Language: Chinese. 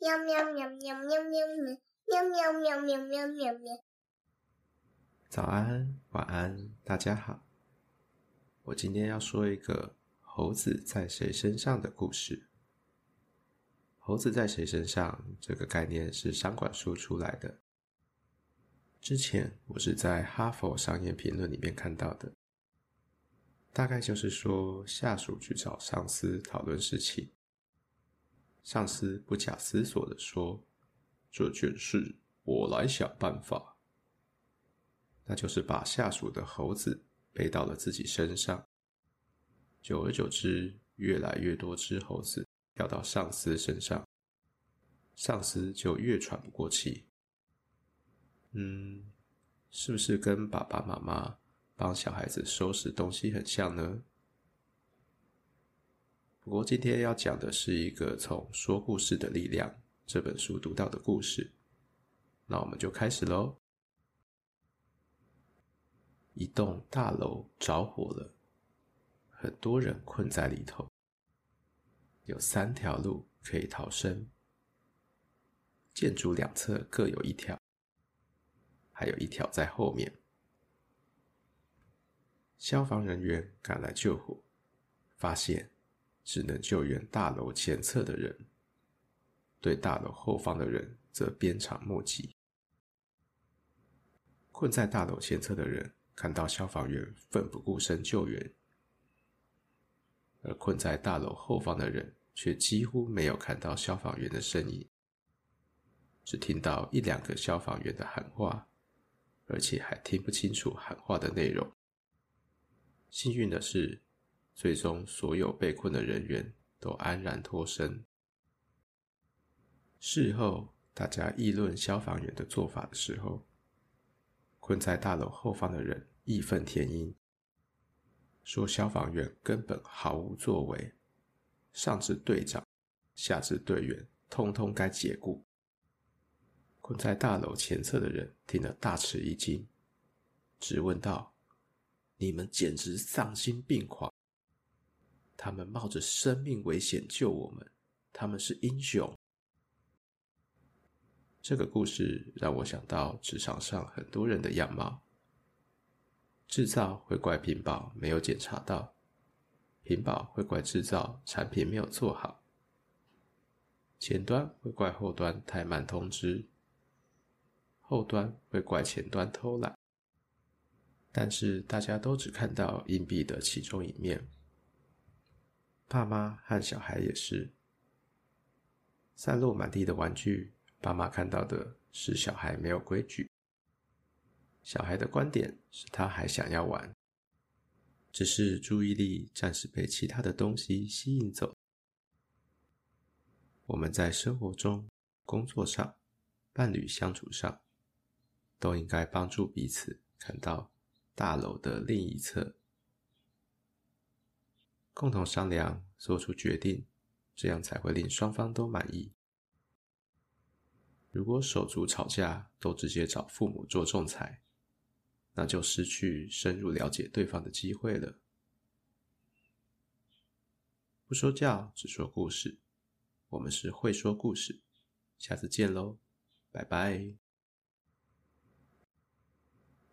喵喵喵喵喵喵喵喵喵喵喵喵喵。早安，晚安，大家好。我今天要说一个猴子在谁身上的故事。猴子在谁身上这个概念是商管书出来的。之前我是在《哈佛商业评论》里面看到的，大概就是说下属去找上司讨论事情，上司不假思索地说：“这件事我来想办法。”那就是把下属的猴子背到了自己身上，久而久之，越来越多只猴子跳到上司身上，上司就越喘不过气。嗯，是不是跟爸爸妈妈帮小孩子收拾东西很像呢？不过今天要讲的是一个从《说故事的力量》这本书读到的故事，那我们就开始喽。一栋大楼着火了，很多人困在里头，有三条路可以逃生，建筑两侧各有一条。还有一条在后面。消防人员赶来救火，发现只能救援大楼前侧的人，对大楼后方的人则鞭长莫及。困在大楼前侧的人看到消防员奋不顾身救援，而困在大楼后方的人却几乎没有看到消防员的身影，只听到一两个消防员的喊话。而且还听不清楚喊话的内容。幸运的是，最终所有被困的人员都安然脱身。事后，大家议论消防员的做法的时候，困在大楼后方的人义愤填膺，说消防员根本毫无作为，上至队长，下至队员，通通该解雇。困在大楼前侧的人听了大吃一惊，直问道：“你们简直丧心病狂！他们冒着生命危险救我们，他们是英雄。”这个故事让我想到职场上很多人的样貌：制造会怪屏保没有检查到，屏保会怪制造产品没有做好，前端会怪后端太慢通知。后端会怪前端偷懒，但是大家都只看到硬币的其中一面。爸妈和小孩也是，散落满地的玩具，爸妈看到的是小孩没有规矩，小孩的观点是他还想要玩，只是注意力暂时被其他的东西吸引走。我们在生活中、工作上、伴侣相处上。都应该帮助彼此看到大楼的另一侧，共同商量，做出决定，这样才会令双方都满意。如果手足吵架都直接找父母做仲裁，那就失去深入了解对方的机会了。不说教，只说故事。我们是会说故事，下次见喽，拜拜。